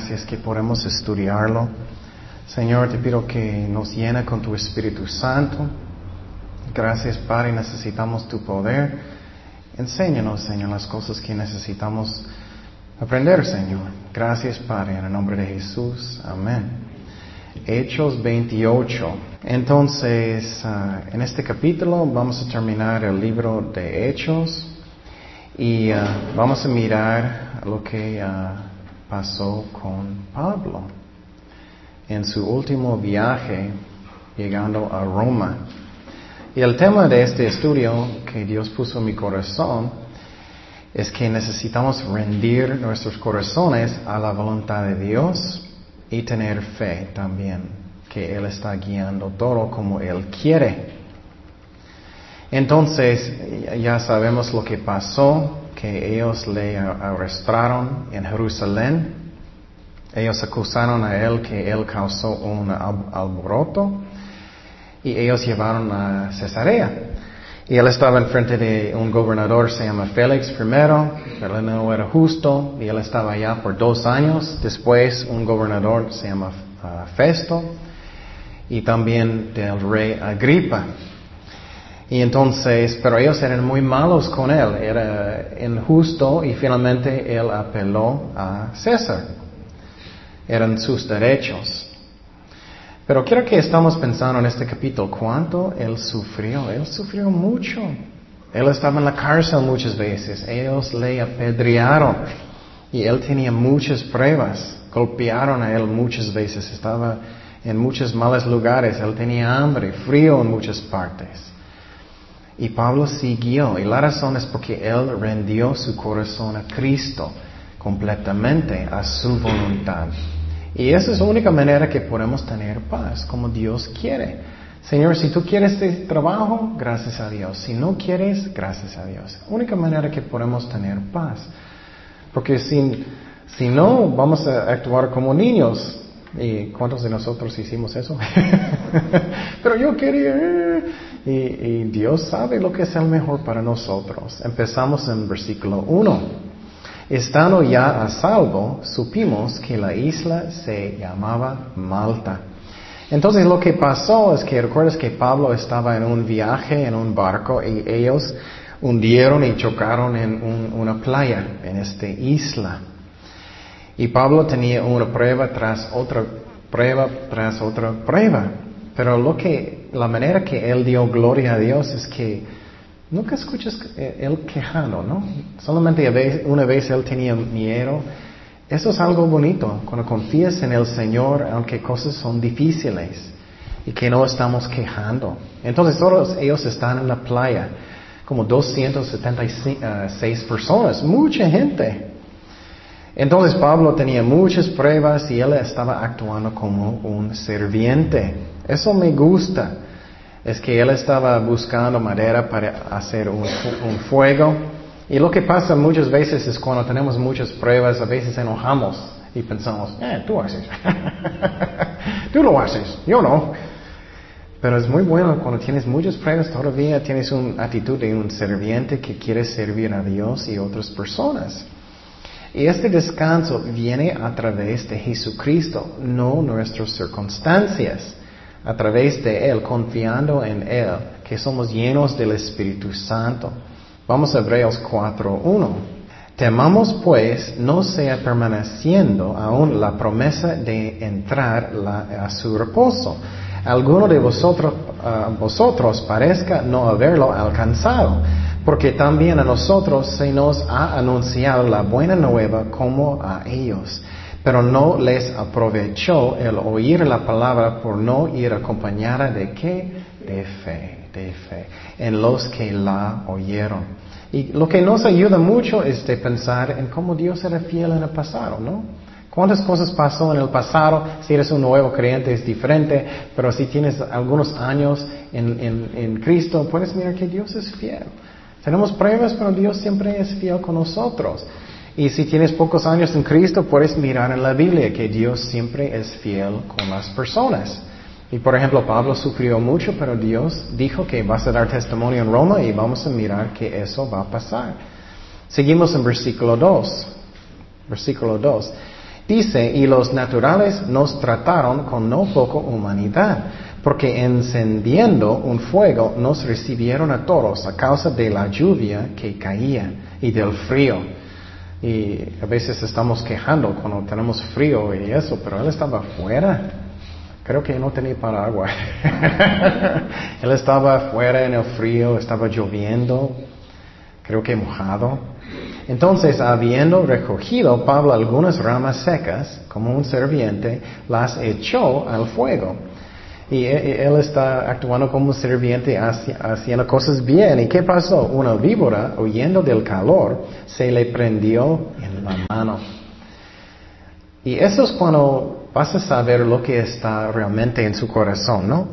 gracias que podemos estudiarlo. Señor, te pido que nos llena con tu Espíritu Santo. Gracias, Padre, necesitamos tu poder. Enséñanos, Señor, las cosas que necesitamos aprender, Señor. Gracias, Padre, en el nombre de Jesús. Amén. Hechos 28. Entonces, ah, en este capítulo vamos a terminar el libro de Hechos y ah, vamos a mirar lo que ah, pasó con Pablo en su último viaje llegando a Roma. Y el tema de este estudio que Dios puso en mi corazón es que necesitamos rendir nuestros corazones a la voluntad de Dios y tener fe también, que Él está guiando todo como Él quiere. Entonces, ya sabemos lo que pasó, que ellos le arrestaron en Jerusalén. Ellos acusaron a él que él causó un alboroto y ellos llevaron a Cesarea. Y él estaba enfrente de un gobernador, se llama Félix primero, pero él no era justo, y él estaba allá por dos años. Después un gobernador se llama uh, Festo, y también del rey Agripa. Y entonces, pero ellos eran muy malos con él, era injusto, y finalmente él apeló a César. Eran sus derechos. Pero quiero que estamos pensando en este capítulo, cuánto él sufrió. Él sufrió mucho. Él estaba en la cárcel muchas veces. Ellos le apedrearon. Y él tenía muchas pruebas. Golpearon a él muchas veces. Estaba en muchos malos lugares. Él tenía hambre, frío en muchas partes. Y Pablo siguió. Y la razón es porque él rendió su corazón a Cristo completamente, a su voluntad. Y esa es la única manera que podemos tener paz, como Dios quiere. Señor, si tú quieres este trabajo, gracias a Dios. Si no quieres, gracias a Dios. Única manera que podemos tener paz. Porque si, si no, vamos a actuar como niños. ¿Y cuántos de nosotros hicimos eso? Pero yo quería... Y, Dios sabe lo que es el mejor para nosotros. Empezamos en versículo 1. Estando ya a salvo, supimos que la isla se llamaba Malta. Entonces lo que pasó es que recuerdas que Pablo estaba en un viaje en un barco y ellos hundieron y chocaron en una playa, en esta isla. Y Pablo tenía una prueba tras otra prueba tras otra prueba. Pero lo que, la manera que él dio gloria a Dios es que Nunca escuchas él quejando, ¿no? Solamente una vez él tenía miedo. Eso es algo bonito, cuando confías en el Señor, aunque cosas son difíciles y que no estamos quejando. Entonces todos ellos están en la playa, como 276 personas, mucha gente. Entonces Pablo tenía muchas pruebas y él estaba actuando como un serviente. Eso me gusta es que él estaba buscando madera para hacer un, fuego. Y lo que pasa muchas veces es cuando tenemos muchas pruebas, a veces enojamos y pensamos, eh, tú haces. tú lo haces, yo no. Pero es muy bueno cuando tienes muchas pruebas, todavía tienes una actitud de un serviente que quiere servir a Dios y otras personas. Y este descanso viene a través de Jesucristo, no nuestras circunstancias a través de Él, confiando en Él, que somos llenos del Espíritu Santo. Vamos a Hebreos 4.1. Temamos pues no sea permaneciendo aún la promesa de entrar a su reposo. Alguno de vosotros, vosotros parezca no haberlo alcanzado, porque también a nosotros se nos ha anunciado la buena nueva como a ellos. Pero no les aprovechó el oír la palabra por no ir acompañada de qué? De fe, de fe, en los que la oyeron. Y lo que nos ayuda mucho es de pensar en cómo Dios era fiel en el pasado, ¿no? ¿Cuántas cosas pasó en el pasado? Si eres un nuevo creyente es diferente, pero si tienes algunos años en, en Cristo, puedes mirar que Dios es fiel. Tenemos pruebas, pero Dios siempre es fiel con nosotros. Y si tienes pocos años en Cristo, puedes mirar en la Biblia que Dios siempre es fiel con las personas. Y por ejemplo, Pablo sufrió mucho, pero Dios dijo que vas a dar testimonio en Roma y vamos a mirar que eso va a pasar. Seguimos en versículo 2. Versículo 2. Dice, y los naturales nos trataron con no poco humanidad, porque encendiendo un fuego nos recibieron a todos a causa de la lluvia que caía y del frío. Y a veces estamos quejando cuando tenemos frío y eso, pero él estaba afuera. Creo que no tenía paraguas. él estaba afuera en el frío, estaba lloviendo, creo que mojado. Entonces, habiendo recogido Pablo algunas ramas secas, como un serviente, las echó al fuego. Y e, e, él está actuando como un serviente, haciendo cosas bien. ¿Y qué pasó? Una víbora, huyendo del calor, se le prendió en la mano. Y eso es cuando vas a saber lo que está realmente en su corazón, ¿no?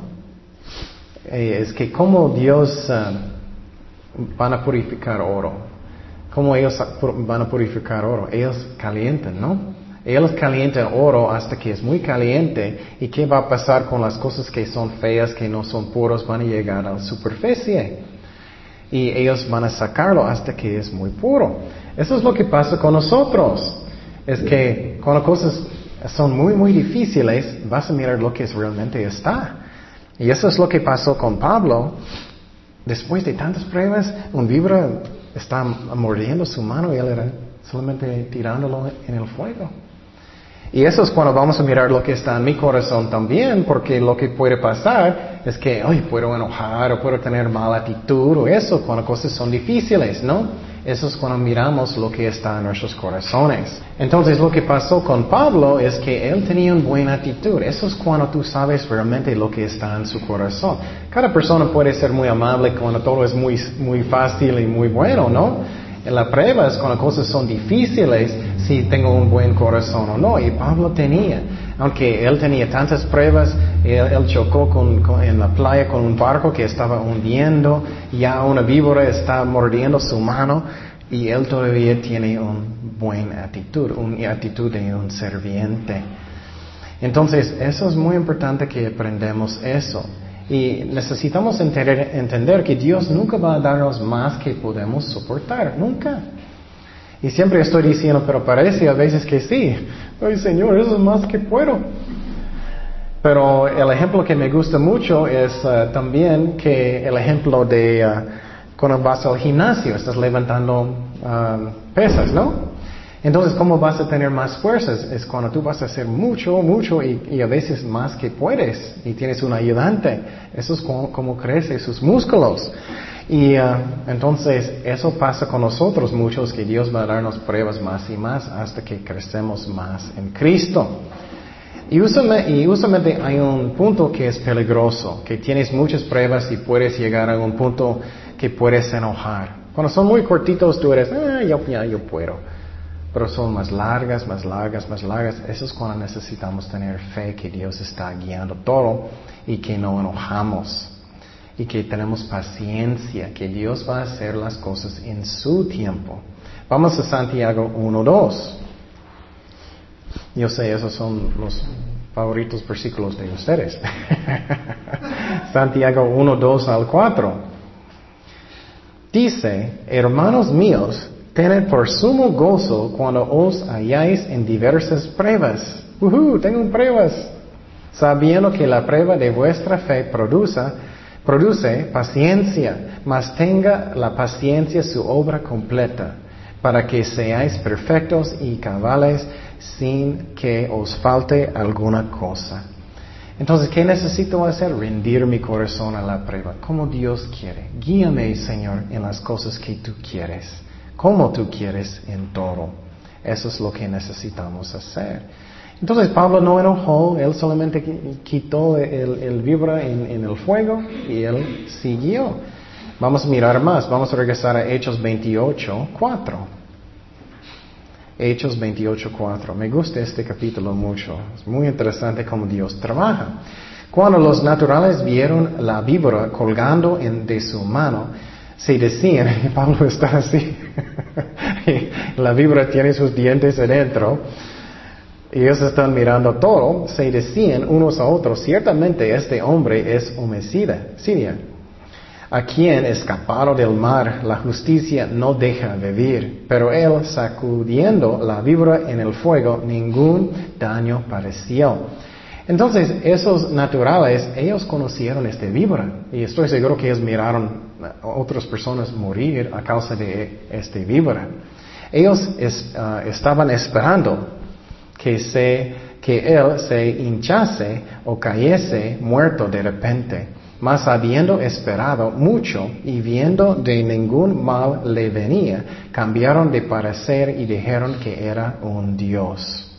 Eh, es que como Dios uh, van a purificar oro. ¿Cómo ellos van a purificar oro? Ellos calientan, ¿no? Ellos calientan oro hasta que es muy caliente. ¿Y qué va a pasar con las cosas que son feas, que no son puros? Van a llegar a la superficie. Y ellos van a sacarlo hasta que es muy puro. Eso es lo que pasa con nosotros. Es que cuando cosas son muy, muy difíciles, vas a mirar lo que realmente está. Y eso es lo que pasó con Pablo. Después de tantas pruebas, un vibra está mordiendo su mano y él era solamente tirándolo en el fuego. Y eso es cuando vamos a mirar lo que está en mi corazón también, porque lo que puede pasar es que, ay, puedo enojar o puedo tener mala actitud o eso cuando cosas son difíciles, ¿no? Eso es cuando miramos lo que está en nuestros corazones. Entonces lo que pasó con Pablo es que él tenía una buena actitud. Eso es cuando tú sabes realmente lo que está en su corazón. Cada persona puede ser muy amable cuando todo es muy, muy fácil y muy bueno, ¿no? En la prueba es cuando cosas son difíciles, si tengo un buen corazón o no. Y Pablo tenía. Aunque él tenía tantas pruebas, él, chocó en la playa con un barco que estaba hundiendo, ya una víbora está mordiendo su mano y él todavía tiene una buena actitud, una actitud de un serviente. Entonces, eso es muy importante que aprendamos eso. Y necesitamos entender, entender, que Dios nunca va a darnos más que podemos soportar, nunca. Y siempre estoy diciendo, pero parece a veces que sí. Ay Señor, eso es más que puedo. Pero el ejemplo que me gusta mucho es uh, también que el ejemplo de uh, cuando vas al gimnasio, estás levantando um, pesas, ¿no? Entonces, ¿cómo vas a tener más fuerzas? Es cuando tú vas a hacer mucho, mucho y, a veces más que puedes y tienes un ayudante. Eso es como, como crece sus músculos. Y uh, entonces eso pasa con nosotros muchos, que Dios va a darnos pruebas más y más hasta que crecemos más en Cristo. Y usualmente, hay un punto que es peligroso, que tienes muchas pruebas y puedes llegar a un punto que puedes enojar. Cuando son muy cortitos tú eres, ah, yo, ya, yo puedo. Pero son más largas, más largas, más largas. Eso es cuando necesitamos tener fe que Dios está guiando todo y que no enojamos y que tenemos paciencia, que Dios va a hacer las cosas en su tiempo. Vamos a Santiago 1.2. Yo sé, esos son los favoritos versículos de ustedes. Santiago 1.2 al 4. Dice, hermanos míos, tened por sumo gozo cuando os halláis en diversas pruebas. Uh tengo pruebas. Sabiendo que la prueba de vuestra fe produce Produce paciencia, mas tenga la paciencia su obra completa, para que seáis perfectos y cabales sin que os falte alguna cosa. Entonces, ¿qué necesito hacer? Rendir mi corazón a la prueba, como Dios quiere. Guíame, Señor, en las cosas que tú quieres, como tú quieres en todo. Eso es lo que necesitamos hacer. Entonces Pablo no enojó, él solamente quitó el, el vibra en, el fuego y él siguió. Vamos a mirar más, vamos a regresar a Hechos 28, 4. Hechos 28, 4. Me gusta este capítulo mucho. Es muy interesante cómo Dios trabaja. Cuando los naturales vieron la víbora colgando en, de su mano, se decían, Pablo está así, la víbora tiene sus dientes adentro, y ellos están mirando todo, se decían unos a otros, ciertamente este hombre es homicida, Siria. a quien escapado del mar la justicia no deja vivir, pero él sacudiendo la víbora en el fuego, ningún daño pareció. Entonces, esos naturales, ellos conocieron este víbora y estoy seguro que ellos miraron otras personas morir a causa de este víbora. Ellos ah, estaban esperando que, se, que él se hinchase o cayese muerto de repente. Mas habiendo esperado mucho y viendo de ningún mal le venía, cambiaron de parecer y dijeron que era un Dios.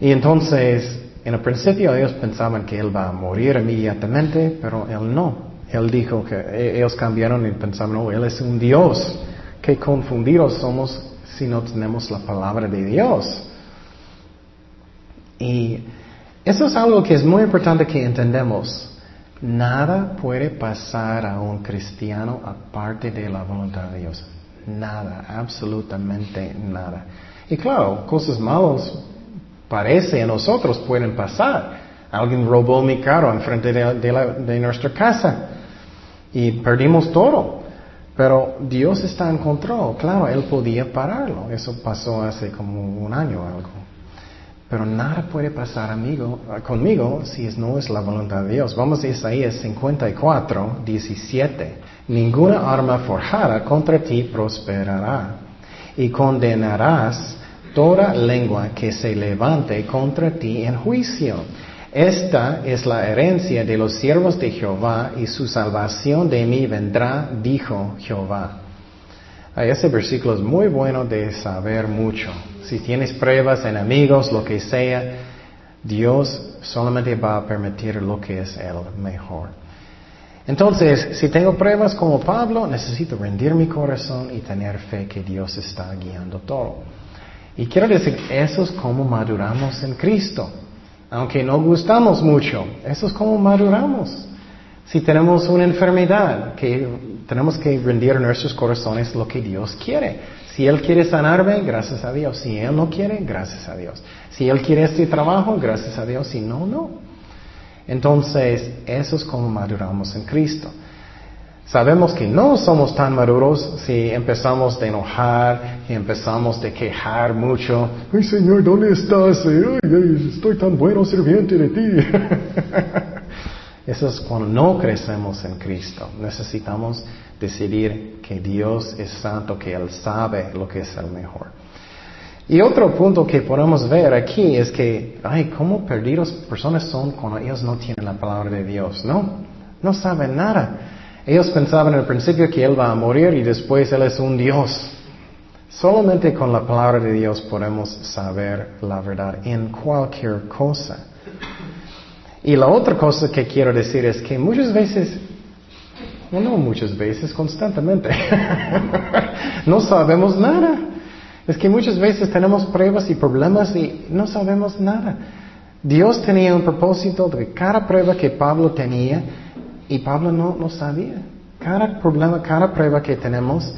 Y entonces, en el principio ellos pensaban que él va a morir inmediatamente, pero él no. Él dijo que e, ellos cambiaron y pensaban, oh, él es un Dios. Qué confundidos somos si no tenemos la palabra de Dios. Y eso es algo que es muy importante que entendamos. Nada puede pasar a un cristiano aparte de la voluntad de Dios. Nada, absolutamente nada. Y claro, cosas malas parece a nosotros pueden pasar. Alguien robó mi carro enfrente de, de nuestra casa y perdimos todo. Pero Dios está en control. Claro, Él podía pararlo. Eso pasó hace como un año o algo. Pero nada puede pasar amigo, conmigo si no es la voluntad de Dios. Vamos a Isaías 54, 17. Ninguna arma forjada contra ti prosperará y condenarás toda lengua que se levante contra ti en juicio. Esta es la herencia de los siervos de Jehová y su salvación de mí vendrá, dijo Jehová. Ese versículo es muy bueno de saber mucho. Si tienes pruebas, enemigos, lo que sea, Dios solamente va a permitir lo que es el mejor. Entonces, si tengo pruebas como Pablo, necesito rendir mi corazón y tener fe que Dios está guiando todo. Y quiero decir, eso es como maduramos en Cristo. Aunque no gustamos mucho, eso es como maduramos. Si tenemos una enfermedad, que tenemos que rendir nuestros corazones lo que Dios quiere. Si Él quiere sanarme, gracias a Dios. Si Él no quiere, gracias a Dios. Si Él quiere este trabajo, gracias a Dios. Si no, no. Entonces, eso es como maduramos en Cristo. Sabemos que no somos tan maduros si empezamos de enojar y empezamos de quejar mucho. Ay Señor, ¿dónde estás? Ay, estoy tan bueno sirviente de ti. Eso es cuando no crecemos en Cristo. Necesitamos decidir que Dios es santo, que Él sabe lo que es el mejor. Y otro punto que podemos ver aquí es que, ay, cómo perdidos personas son cuando ellos no tienen la palabra de Dios, ¿no? No saben nada. Ellos pensaban al principio que Él va a morir y después Él es un Dios. Solamente con la palabra de Dios podemos saber la verdad en cualquier cosa. Y la otra cosa que quiero decir es que muchas veces, no muchas veces, constantemente, no sabemos nada. Es que muchas veces tenemos pruebas y problemas y no sabemos nada. Dios tenía un propósito de cada prueba que Pablo tenía y Pablo no, no sabía. Cada problema, cada prueba que tenemos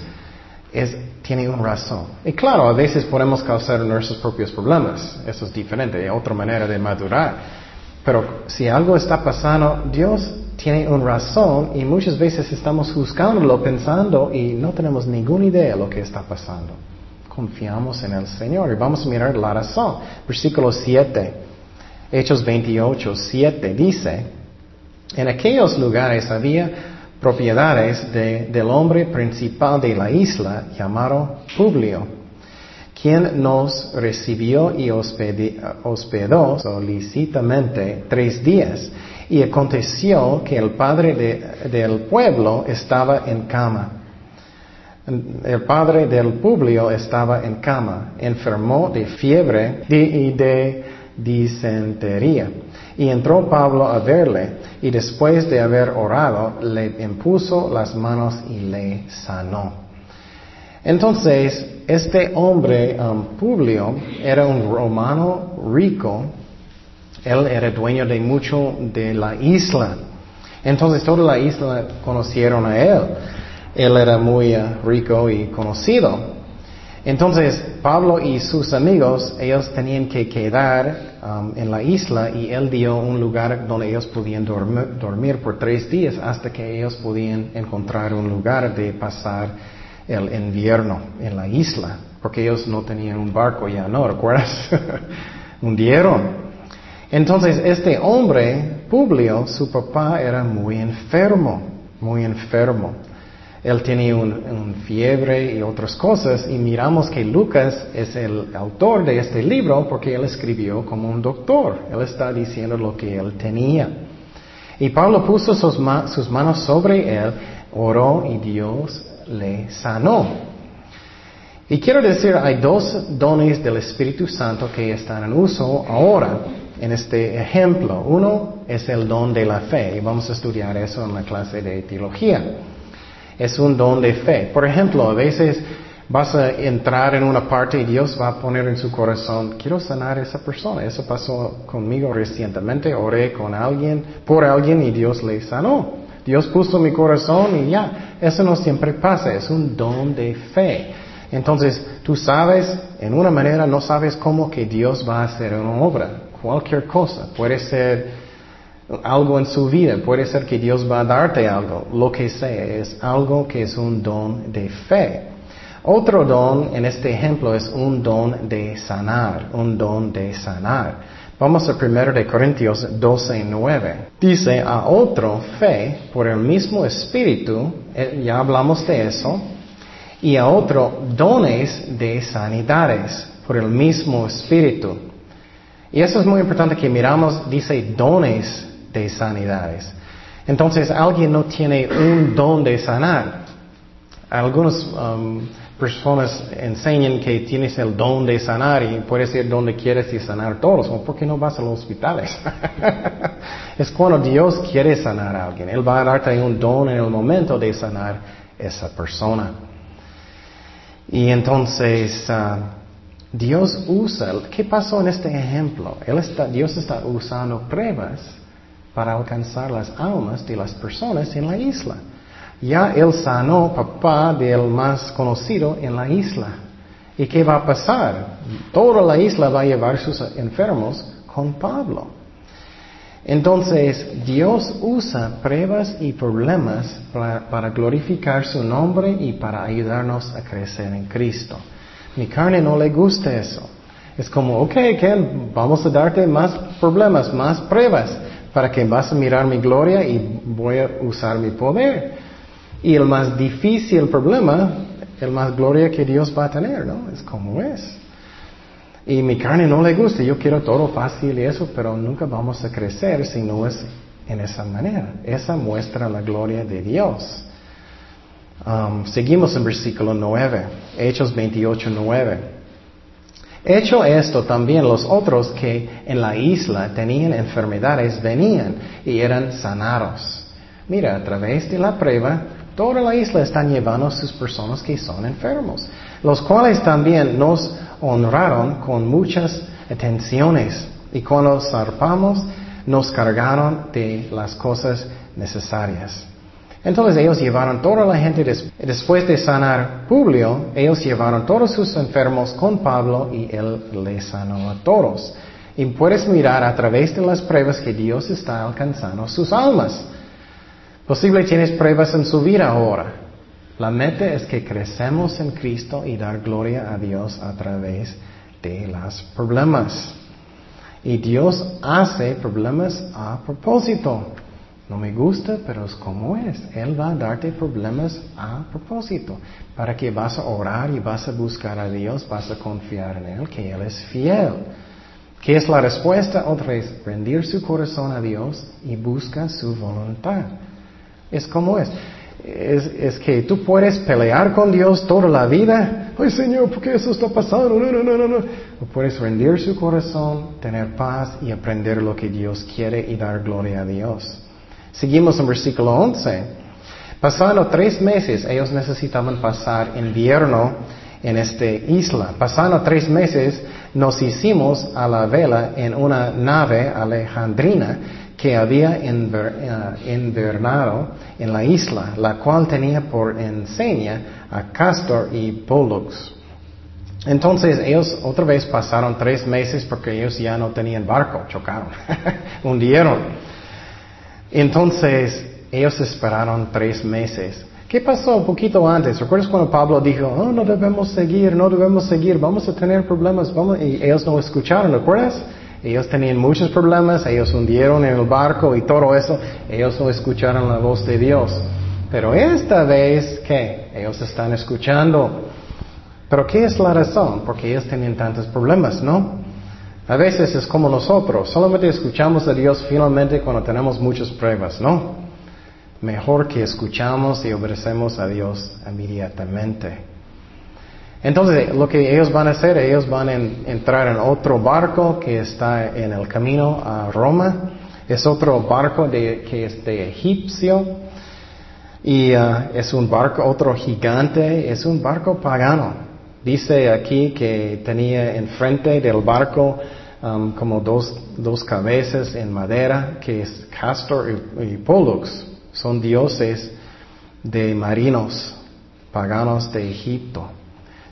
es, tiene una razón. Y claro, a veces podemos causar nuestros propios problemas. Eso es diferente, es otra manera de madurar. Pero si algo está pasando, Dios tiene una razón y muchas veces estamos juzgándolo, pensando y no tenemos ninguna idea de lo que está pasando. Confiamos en el Señor y vamos a mirar la razón. Versículo 7, Hechos 28, 7 dice, en aquellos lugares había propiedades del hombre principal de la isla llamado Publio, quien nos recibió y hospedó solicitamente tres días. Y aconteció que el padre del pueblo estaba en cama. El padre del Publio estaba en cama, enfermó de fiebre y de disentería. Y entró Pablo a verle y después de haber orado le impuso las manos y le sanó. Entonces, este hombre, um, Publio, era un romano rico. Él era dueño de mucho de la isla. Entonces, toda la isla conocieron a él. Él era muy uh, rico y conocido. Entonces, Pablo y sus amigos, ellos tenían que quedar um, en la isla y él dio un lugar donde ellos podían dormir, por tres días hasta que ellos podían encontrar un lugar de pasar el invierno en la isla, porque ellos no tenían un barco ya, ¿no? ¿Recuerdas? Hundieron. Entonces, este hombre, Publio, su papá era muy enfermo, muy enfermo él tenía un, fiebre y otras cosas y miramos que Lucas es el autor de este libro porque él escribió como un doctor. Él está diciendo lo que él tenía. Y Pablo puso sus, manos sobre él, oró y Dios le sanó. Y quiero decir, hay dos dones del Espíritu Santo que están en uso ahora en este ejemplo. Uno es el don de la fe y vamos a estudiar eso en la clase de teología es un don de fe. Por ejemplo, a veces vas a entrar en una parte y Dios va a poner en su corazón, quiero sanar a esa persona. Eso pasó conmigo recientemente, oré con alguien, por alguien y Dios le sanó. Dios puso mi corazón y ya, eso no siempre pasa, es un don de fe. Entonces, tú sabes, en una manera no sabes cómo que Dios va a hacer una obra, cualquier cosa, puede ser algo en su vida. Puede ser que Dios va a darte algo, lo que sea, es algo que es un don de fe. Otro don en este ejemplo es un don de sanar, un don de sanar. Vamos a 1 de Corintios 12, 9. Dice, a otro fe por el mismo espíritu, eh, ya hablamos de eso, y a otro dones de sanidades por el mismo espíritu. Y eso es muy importante que miramos, dice dones de sanidades. Entonces, alguien no tiene un don de sanar. Algunas um, personas enseñan que tienes el don de sanar y puedes ir donde quieres y sanar todos. ¿Por qué no vas a los hospitales? es cuando Dios quiere sanar a alguien. Él va a darte un don en el momento de sanar esa persona. Y entonces, uh, Dios usa, ¿qué pasó en este ejemplo? Dios está usando pruebas para alcanzar las almas de las personas en la isla. Ya él sanó papá del más conocido en la isla. ¿Y qué va a pasar? Toda la isla va a llevar sus enfermos con Pablo. Entonces, Dios usa pruebas y problemas para, glorificar su nombre y para ayudarnos a crecer en Cristo. Mi carne no le gusta eso. Es como, ok, Ken, vamos a darte más problemas, más pruebas para que vas a mirar mi gloria y voy a usar mi poder. Y el más difícil problema, el más gloria que Dios va a tener, ¿no? Es como es. Y mi carne no le gusta, yo quiero todo fácil y eso, pero nunca vamos a crecer si no es en esa manera. Esa muestra la gloria de Dios. Um, seguimos en versículo 9, Hechos 28, 9. Hecho esto también los otros que en la isla tenían enfermedades venían y eran sanados. Mira, a través de la prueba, toda la isla están llevando sus personas que son enfermos, los cuales también nos honraron con muchas atenciones y cuando zarpamos nos cargaron de las cosas necesarias. Entonces ellos llevaron toda la gente, después de sanar Publio, ellos llevaron todos sus enfermos con Pablo y él les sanó a todos. Y puedes mirar a través de las pruebas que Dios está alcanzando sus almas. Posible tienes pruebas en su vida ahora. La meta es que crecemos en Cristo y dar gloria a Dios a través de los problemas. Y Dios hace problemas a propósito. No me gusta, pero es como es. Él va a darte problemas a propósito, para que vas a orar y vas a buscar a Dios, vas a confiar en Él, que Él es fiel. ¿Qué es la respuesta? Otra vez, rendir su corazón a Dios y busca su voluntad. Es como es. Es, que tú puedes pelear con Dios toda la vida. Ay Señor, ¿por qué eso está pasando? No, no, no, no, no. O puedes rendir su corazón, tener paz y aprender lo que Dios quiere y dar gloria a Dios. Seguimos en versículo 11. Pasando tres meses, ellos necesitaban pasar invierno en esta isla. Pasando tres meses, nos hicimos a la vela en una nave alejandrina que había eh, invernado en la isla, la cual tenía por enseña a Castor y Pollux. Entonces ellos otra vez pasaron tres meses porque ellos ya no tenían barco, chocaron, hundieron. Entonces ellos esperaron tres meses. ¿Qué pasó un poquito antes? ¿Recuerdas cuando Pablo dijo, oh, no debemos seguir, no debemos seguir, vamos a tener problemas? Vamos? Y ellos no escucharon, ¿recuerdas? Ellos tenían muchos problemas, ellos hundieron en el barco y todo eso, ellos no escucharon la voz de Dios. Pero esta vez, ¿qué? Ellos están escuchando. Pero ¿qué es la razón? Porque ellos tenían tantos problemas, ¿no? A veces es como nosotros, solamente escuchamos a Dios finalmente cuando tenemos muchas pruebas, ¿no? mejor que escuchamos y obedecemos a Dios inmediatamente. Entonces, lo que ellos van a hacer, ellos van a entrar en otro barco que está en el camino a Roma. Es otro barco de, que es de egipcio. Y uh, es un barco, otro gigante, es un barco pagano. Dice aquí que tenía enfrente del barco um, como dos, dos cabezas en madera, que es Castor y, y Pollux son dioses de marinos paganos de Egipto.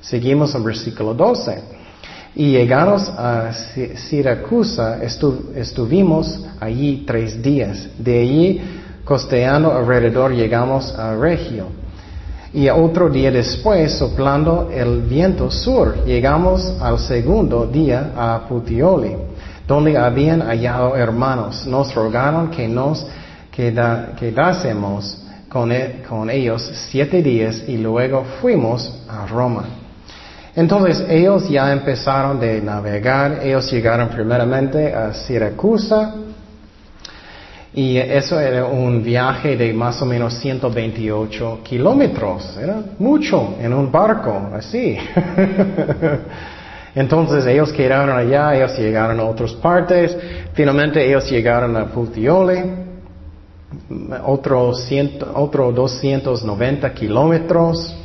Seguimos en versículo 12. Y llegamos a Siracusa, estuvimos allí tres días. De allí, costeando alrededor, llegamos a Regio. Y otro día después, soplando el viento sur, llegamos al segundo día a Puteoli, donde habían hallado hermanos. Nos rogaron que nos quedásemos e, con ellos siete días y luego fuimos a Roma. Entonces ellos ya empezaron de navegar, ellos llegaron primeramente a Siracusa y eso era un viaje de más o menos 128 kilómetros, era mucho en un barco, así. Entonces ellos quedaron allá, ellos llegaron a otras partes, finalmente ellos llegaron a Puteoli otro, otro 290 kilómetros.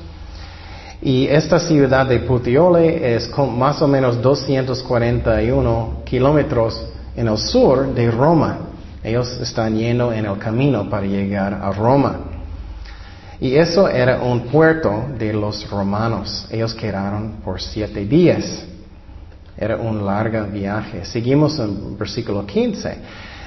Y esta ciudad de Puteoli es más o menos 241 kilómetros en el sur de Roma. Ellos están yendo en el camino para llegar a Roma. Y eso era un puerto de los romanos. Ellos quedaron por siete días. Era un largo viaje. Seguimos en versículo 15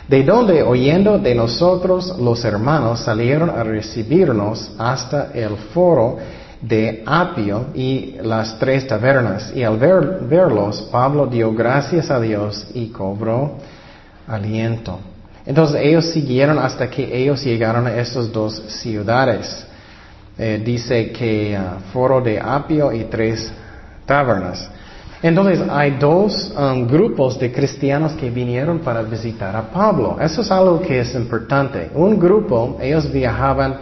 de donde oyendo de nosotros los hermanos salieron a recibirnos hasta el foro de Apio y las tres tabernas. Y al verlos, Pablo dio gracias a Dios y cobró aliento. Entonces ellos siguieron hasta que ellos llegaron a estas dos ciudades. Eh, dice que ah, foro de Apio y tres tabernas. Entonces hay dos um, grupos de cristianos que vinieron para visitar a Pablo. Eso es algo que es importante. Un grupo, ellos viajaban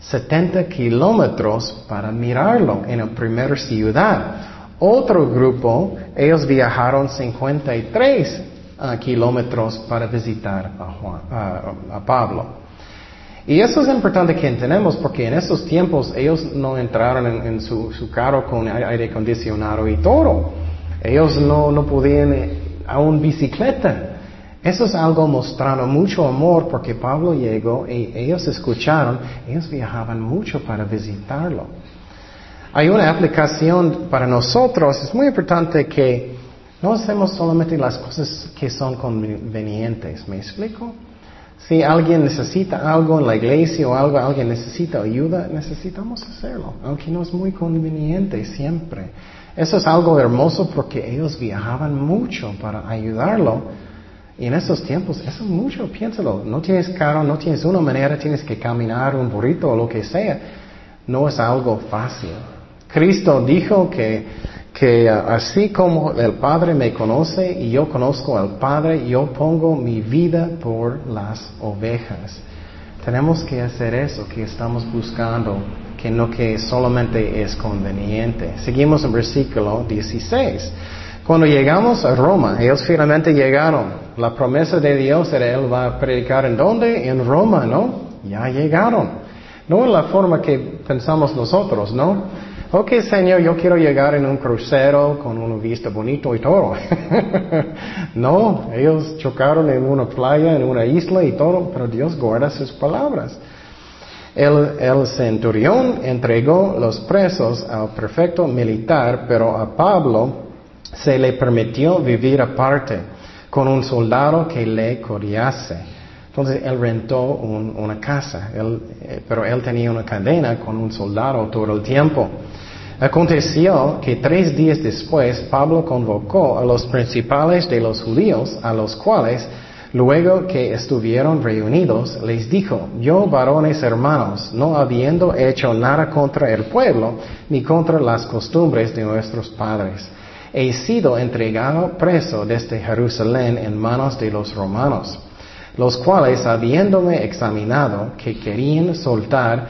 70 kilómetros para mirarlo en la primera ciudad. Otro grupo, ellos viajaron 53 uh, kilómetros para visitar a, Pablo. Y eso es importante que entendamos porque en esos tiempos ellos no entraron en, su, carro con aire acondicionado y todo. Ellos no, no podían eh, aún bicicleta. Eso es algo mostrando mucho amor porque Pablo llegó y ellos escucharon, ellos viajaban mucho para visitarlo. Hay una aplicación para nosotros, es muy importante que no hacemos solamente las cosas que son convenientes, ¿me explico? Si alguien necesita algo en la iglesia o algo, alguien necesita ayuda, necesitamos hacerlo, aunque no es muy conveniente siempre. Eso es algo hermoso porque ellos viajaban mucho para ayudarlo. Y en esos tiempos, eso es mucho, piénsalo. No tienes carro, no tienes una manera, tienes que caminar un burrito o lo que sea. No es algo fácil. Cristo dijo que, que así como el Padre me conoce y yo conozco al Padre, yo pongo mi vida por las ovejas. Tenemos que hacer eso que estamos buscando que no que solamente es conveniente. Seguimos en versículo 16. Cuando llegamos a Roma, ellos finalmente llegaron. La promesa de Dios era Él va a predicar en dónde? En Roma, ¿no? Ya llegaron. No en la forma que pensamos nosotros, ¿no? Ok, Señor, yo quiero llegar en un crucero con una vista bonito y todo. no, ellos chocaron en una playa, en una isla y todo, pero Dios guarda sus palabras. El, el centurión entregó los presos al prefecto militar, pero a Pablo se le permitió vivir aparte con un soldado que le codiase. Entonces él rentó una casa, eh, pero él tenía una cadena con un soldado todo el tiempo. Aconteció que tres días después Pablo convocó a los principales de los judíos, a los cuales, luego que estuvieron reunidos, les dijo, yo varones hermanos, no habiendo hecho nada contra el pueblo, ni contra las costumbres de nuestros padres, he sido entregado preso desde Jerusalén en manos de los romanos, los cuales, habiéndome examinado, que querían soltar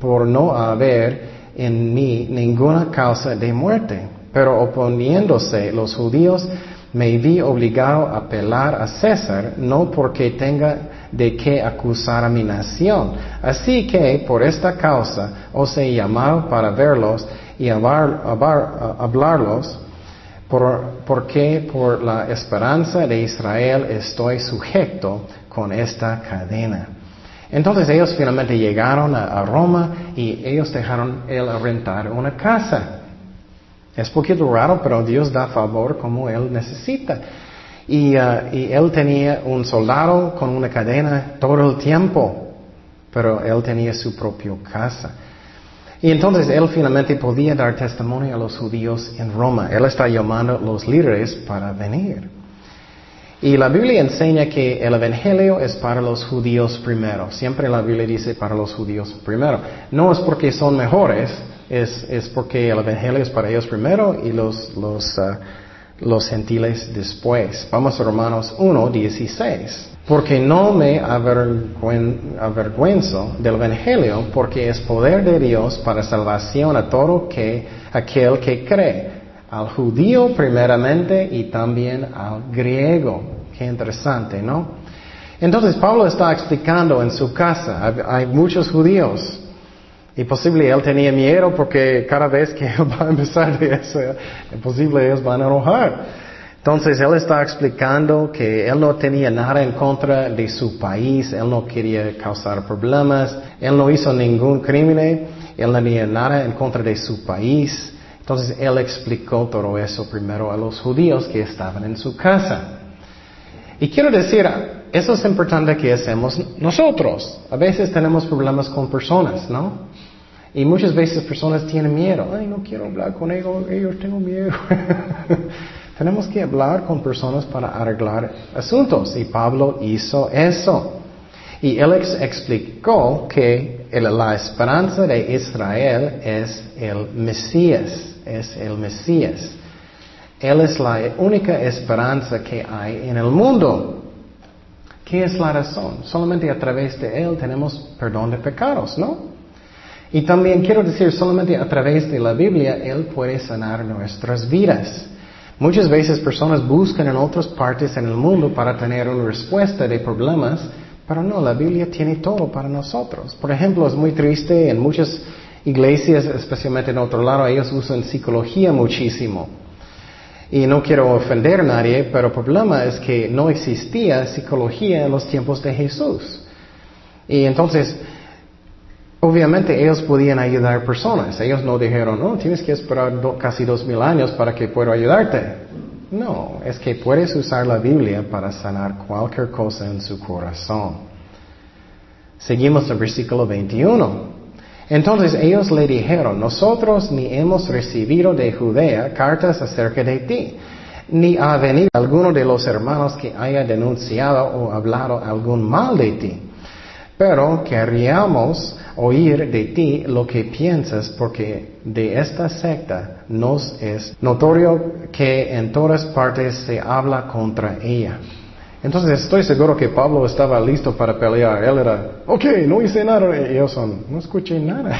por no haber en mí ninguna causa de muerte, pero oponiéndose los judíos, me vi obligado a apelar a César, no porque tenga de qué acusar a mi nación. Así que por esta causa os he llamado para verlos y hablarlos porque por la esperanza de Israel estoy sujeto con esta cadena. Entonces ellos finalmente llegaron a, Roma y ellos dejaron él rentar una casa. Es poquito raro, pero Dios da favor como él necesita. Y, uh, y él tenía un soldado con una cadena todo el tiempo, pero él tenía su propia casa. Y entonces él finalmente podía dar testimonio a los judíos en Roma. Él está llamando a los líderes para venir. Y la Biblia enseña que el Evangelio es para los judíos primero. Siempre la Biblia dice para los judíos primero. No es porque son mejores, es, es porque el Evangelio es para ellos primero y los, los, uh, los gentiles después. Vamos a Romanos 1, 16 porque no me avergüenzo del Evangelio, porque es poder de Dios para salvación a todo que, aquel que cree, al judío primeramente y también al griego. Qué interesante, ¿no? Entonces Pablo está explicando en su casa, hay muchos judíos, y posible él tenía miedo porque cada vez que va a empezar de eso, es posible ellos van a enojar. Entonces él está explicando que él no tenía nada en contra de su país, él no quería causar problemas, él no hizo ningún crimen, él no tenía nada en contra de su país. Entonces él explicó todo eso primero a los judíos que estaban en su casa. Y quiero decir, eso es importante que hacemos nosotros. A veces tenemos problemas con personas, ¿no? Y muchas veces personas tienen miedo. Ay, no quiero hablar con ellos, ellos tengo miedo. Tenemos que hablar con personas para arreglar asuntos y Pablo hizo eso. Y él explicó que la esperanza de Israel es el Mesías, es el Mesías. Él es la única esperanza que hay en el mundo. ¿Qué es la razón? Solamente a través de Él tenemos perdón de pecados, ¿no? Y también quiero decir, solamente a través de la Biblia Él puede sanar nuestras vidas. Muchas veces personas buscan en otras partes en el mundo para tener una respuesta de problemas, pero no, la Biblia tiene todo para nosotros. Por ejemplo, es muy triste en muchas iglesias, especialmente en otro lado, ellos usan psicología muchísimo. Y no quiero ofender a nadie, pero el problema es que no existía psicología en los tiempos de Jesús. Y entonces, Obviamente ellos podían ayudar personas. Ellos no dijeron, no, tienes que esperar casi dos mil años para que pueda ayudarte. No, es que puedes usar la Biblia para sanar cualquier cosa en su corazón. Seguimos el versículo 21. Entonces ellos le dijeron, nosotros ni hemos recibido de Judea cartas acerca de ti, ni ha venido alguno de los hermanos que haya denunciado o hablado algún mal de ti. Pero queríamos oír de ti lo que piensas porque de esta secta nos es notorio que en todas partes se habla contra ella. Entonces estoy seguro que Pablo estaba listo para pelear. Él era, ok, no hice nada. Y ellos son, no escuché nada.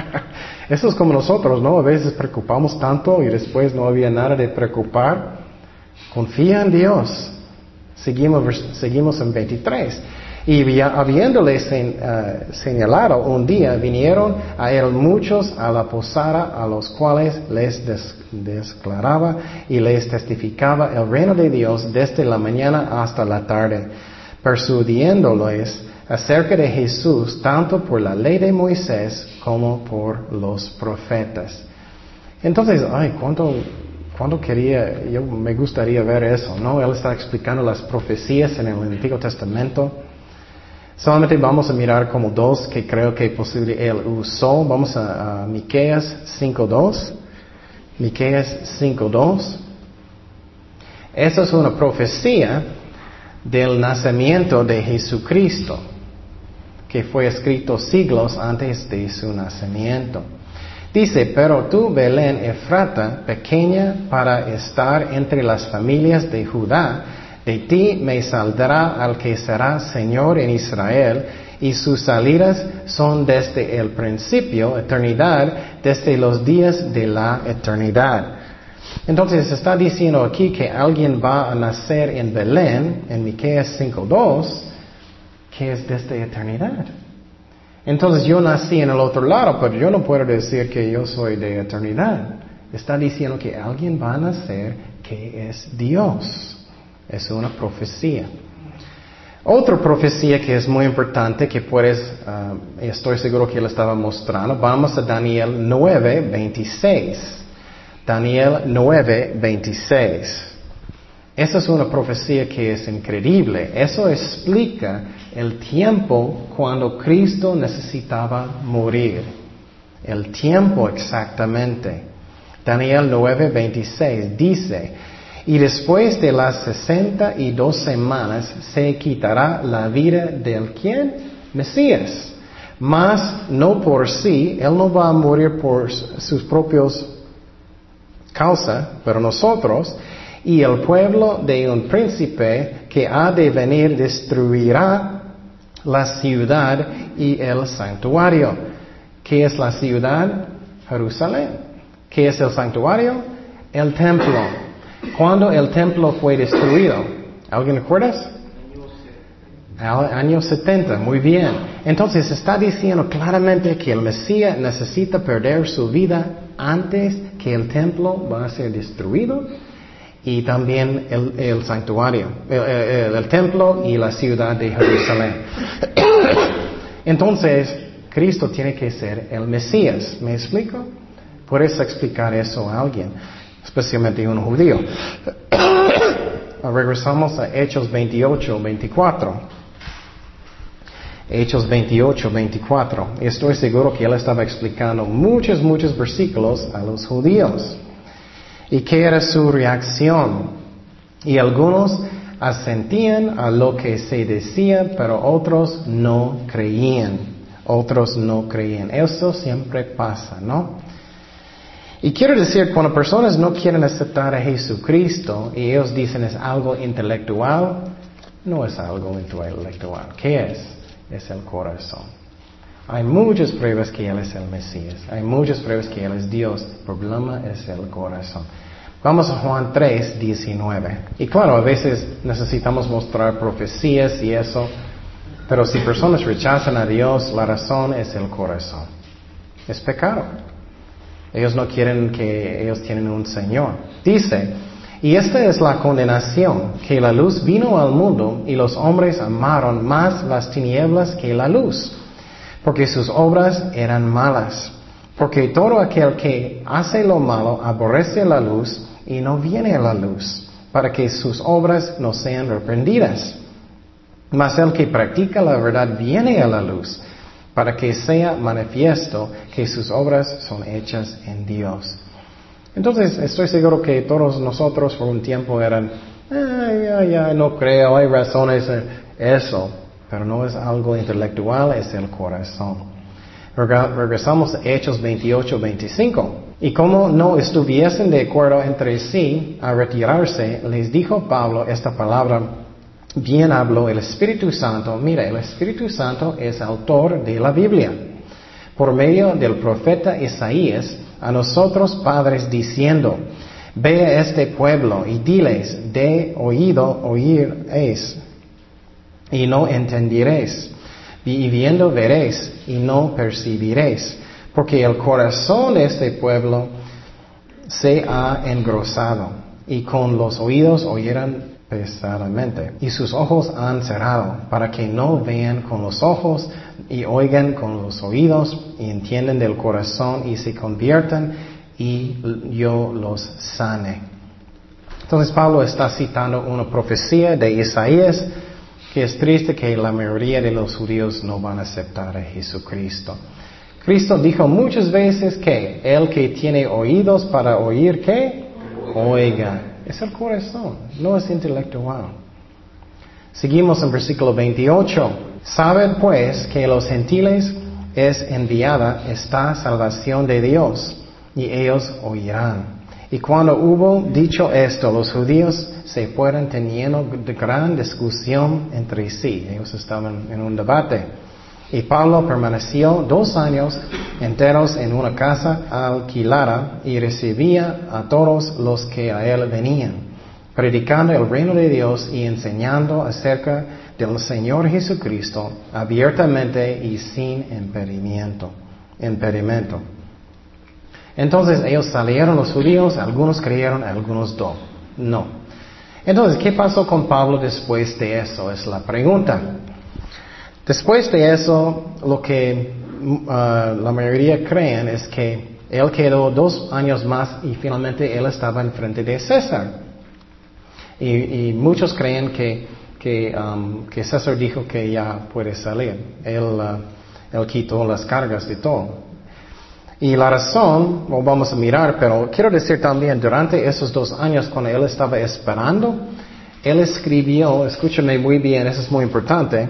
Eso es como nosotros, ¿no? A veces preocupamos tanto y después no había nada de preocupar. Confía en Dios. Seguimos, seguimos en 23. Y habiéndole eh, señalado un día, vinieron a él muchos a la posada, a los cuales les declaraba y les testificaba el reino de Dios desde la mañana hasta la tarde, persuadiéndoles acerca de Jesús, tanto por la ley de Moisés como por los profetas. Entonces, ay, cuánto, cuánto quería, yo me gustaría ver eso, ¿no? Él está explicando las profecías en el Antiguo Testamento. Solamente vamos a mirar como dos que creo que posible él usó. Vamos a, a Miqueas 5.2. Miqueas 5.2. Esa es una profecía del nacimiento de Jesucristo, que fue escrito siglos antes de su nacimiento. Dice, pero tú, Belén Efrata, pequeña para estar entre las familias de Judá, de ti me saldrá al que será Señor en Israel, y sus salidas son desde el principio, eternidad, desde los días de la eternidad. Entonces está diciendo aquí que alguien va a nacer en Belén, en Miqueas 5.2, que es desde eternidad. Entonces yo nací en el otro lado, pero yo no puedo decir que yo soy de eternidad. Está diciendo que alguien va a nacer que es Dios. Es una profecía. Otra profecía que es muy importante que puedes, uh, estoy seguro que él estaba mostrando, vamos a Daniel 9, 26. Daniel 9, 26. Esa es una profecía que es increíble. Eso explica el tiempo cuando Cristo necesitaba morir. El tiempo exactamente. Daniel 9, 26 dice, y después de las sesenta y dos semanas se quitará la vida del quien? Mesías. Mas no por sí, él no va a morir por sus propios causa, pero nosotros, y el pueblo de un príncipe que ha de venir destruirá la ciudad y el santuario. ¿Qué es la ciudad? Jerusalén. ¿Qué es el santuario? El templo. ¿Cuándo el templo fue destruido? ¿Alguien recuerda? Año 70, muy bien. Entonces está diciendo claramente que el Mesías necesita perder su vida antes que el templo va a ser destruido y también el, santuario, el, templo y la ciudad de Jerusalén. Entonces, Cristo tiene que ser el Mesías. ¿Me explico? Puedes explicar eso a alguien, especialmente un judío. Regresamos a Hechos 28, 24. Hechos 28, 24. Estoy seguro que él estaba explicando muchos, muchos versículos a los judíos. ¿Y qué era su reacción? Y algunos asentían a lo que se decía, pero otros no creían. Otros no creían. Eso siempre pasa, ¿no? Y quiero decir, cuando personas no quieren aceptar a Jesucristo y ellos dicen es algo intelectual, no es algo intelectual. ¿Qué es? es el corazón. Hay muchas pruebas que Él es el Mesías. Hay muchas pruebas que Él es Dios. El problema es el corazón. Vamos a Juan 3, 19. Y claro, a veces necesitamos mostrar profecías y eso. Pero si personas rechazan a Dios, la razón es el corazón. Es pecado. Ellos no quieren que ellos tienen un Señor. Dice, y esta es la condenación, que la luz vino al mundo y los hombres amaron más las tinieblas que la luz, porque sus obras eran malas. Porque todo aquel que hace lo malo aborrece la luz y no viene a la luz, para que sus obras no sean reprendidas. Mas el que practica la verdad viene a la luz, para que sea manifiesto que sus obras son hechas en Dios. Entonces, estoy seguro que todos nosotros por un tiempo eran, ya, ya, no creo, hay razones, eso, pero no es algo intelectual, es el corazón. Regresamos a Hechos 28, 25. Y como no estuviesen de acuerdo entre sí a retirarse, les dijo Pablo esta palabra, bien habló el Espíritu Santo. Mira, el Espíritu Santo es autor de la Biblia. Por medio del profeta Isaías, a nosotros padres diciendo, ve a este pueblo y diles, de oído oíréis y no entenderéis, y viendo veréis y no percibiréis, porque el corazón de este pueblo se ha engrosado y con los oídos oyeran pesadamente. Y sus ojos han cerrado para que no vean con los ojos y oigan con los oídos y entienden del corazón y se conviertan y yo los sane. Entonces Pablo está citando una profecía de Isaías que es triste que la mayoría de los judíos no van a aceptar a Jesucristo. Cristo dijo muchas veces que el que tiene oídos para oír, ¿qué? Oiga. Es el corazón, no es intelectual. Seguimos en versículo 28. Saben pues que los gentiles es enviada esta salvación de Dios y ellos oirán. Y cuando hubo dicho esto, los judíos se fueron teniendo gran discusión entre sí. Ellos estaban en un debate. Y Pablo permaneció dos años enteros en una casa alquilada y recibía a todos los que a él venían, predicando el reino de Dios y enseñando acerca del Señor Jesucristo abiertamente y sin impedimento. Entonces ellos salieron los judíos, algunos creyeron, algunos no. No. Entonces, ¿qué pasó con Pablo después de eso? Es la pregunta. Después de eso, lo que uh, la mayoría creen es que él quedó dos años más y finalmente él estaba en frente de César. Y, muchos creen que, um, que, César dijo que ya puede salir. Él, uh, él quitó las cargas de todo. Y la razón, lo vamos a mirar, pero quiero decir también, durante esos dos años cuando él estaba esperando, él escribió, escúchame muy bien, eso es muy importante,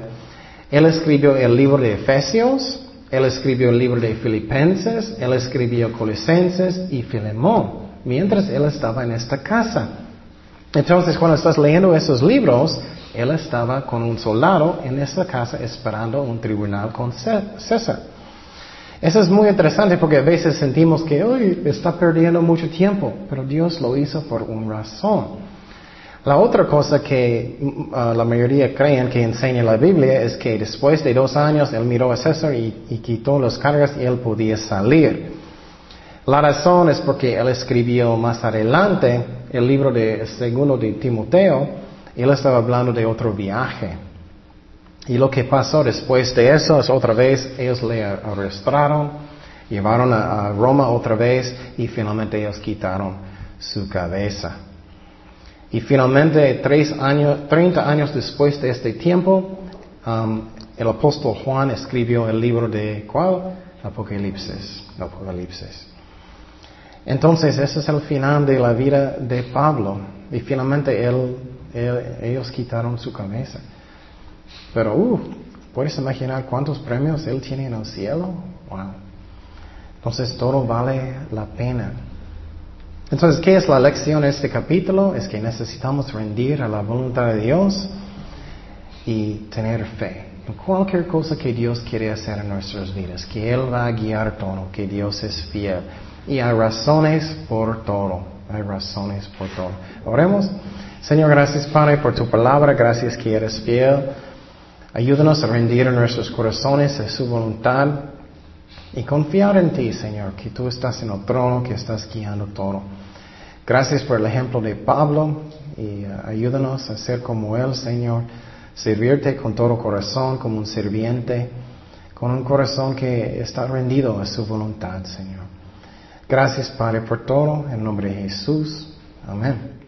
él escribió el libro de Efesios, él escribió el libro de Filipenses, él escribió Colosenses y Filemón, mientras él estaba en esta casa. Entonces, cuando estás leyendo esos libros, él estaba con un soldado en esta casa esperando un tribunal con César. Eso es muy interesante porque a veces sentimos que hoy está perdiendo mucho tiempo, pero Dios lo hizo por una razón. La otra cosa que uh, la mayoría creen que enseña la Biblia es que después de dos años él miró a César y, quitó las cargas y él podía salir. La razón es porque él escribió más adelante el libro de segundo de Timoteo, él estaba hablando de otro viaje. Y lo que pasó después de eso es otra vez ellos le arrestaron, llevaron a, Roma otra vez y finalmente ellos quitaron su cabeza. Y finalmente, tres años, 30 años después de este tiempo, um, el apóstol Juan escribió el libro de ¿cuál? Apocalipsis. Apocalipsis. Entonces, ese es el final de la vida de Pablo. Y finalmente él, ellos quitaron su cabeza. Pero, uh, ¿puedes imaginar cuántos premios Él tiene en el cielo? Wow. Entonces todo vale la pena. Entonces, ¿qué es la lección de este capítulo? Es que necesitamos rendir a la voluntad de Dios y tener fe en cualquier cosa que Dios quiere hacer en nuestras vidas, que Él va a guiar todo, que Dios es fiel. Y hay razones por todo, hay razones por todo. Oremos. Señor, gracias Padre por tu palabra, gracias que eres fiel. Ayúdanos a rendir nuestros corazones a su voluntad y confiar en ti, Señor, que tú estás en el trono, que estás guiando todo. Gracias por el ejemplo de Pablo y uh, ayúdanos a ser como él, Señor, servirte con todo corazón, como un sirviente, con un corazón que está rendido a su voluntad, Señor. Gracias, Padre, por todo, en nombre de Jesús. Amén.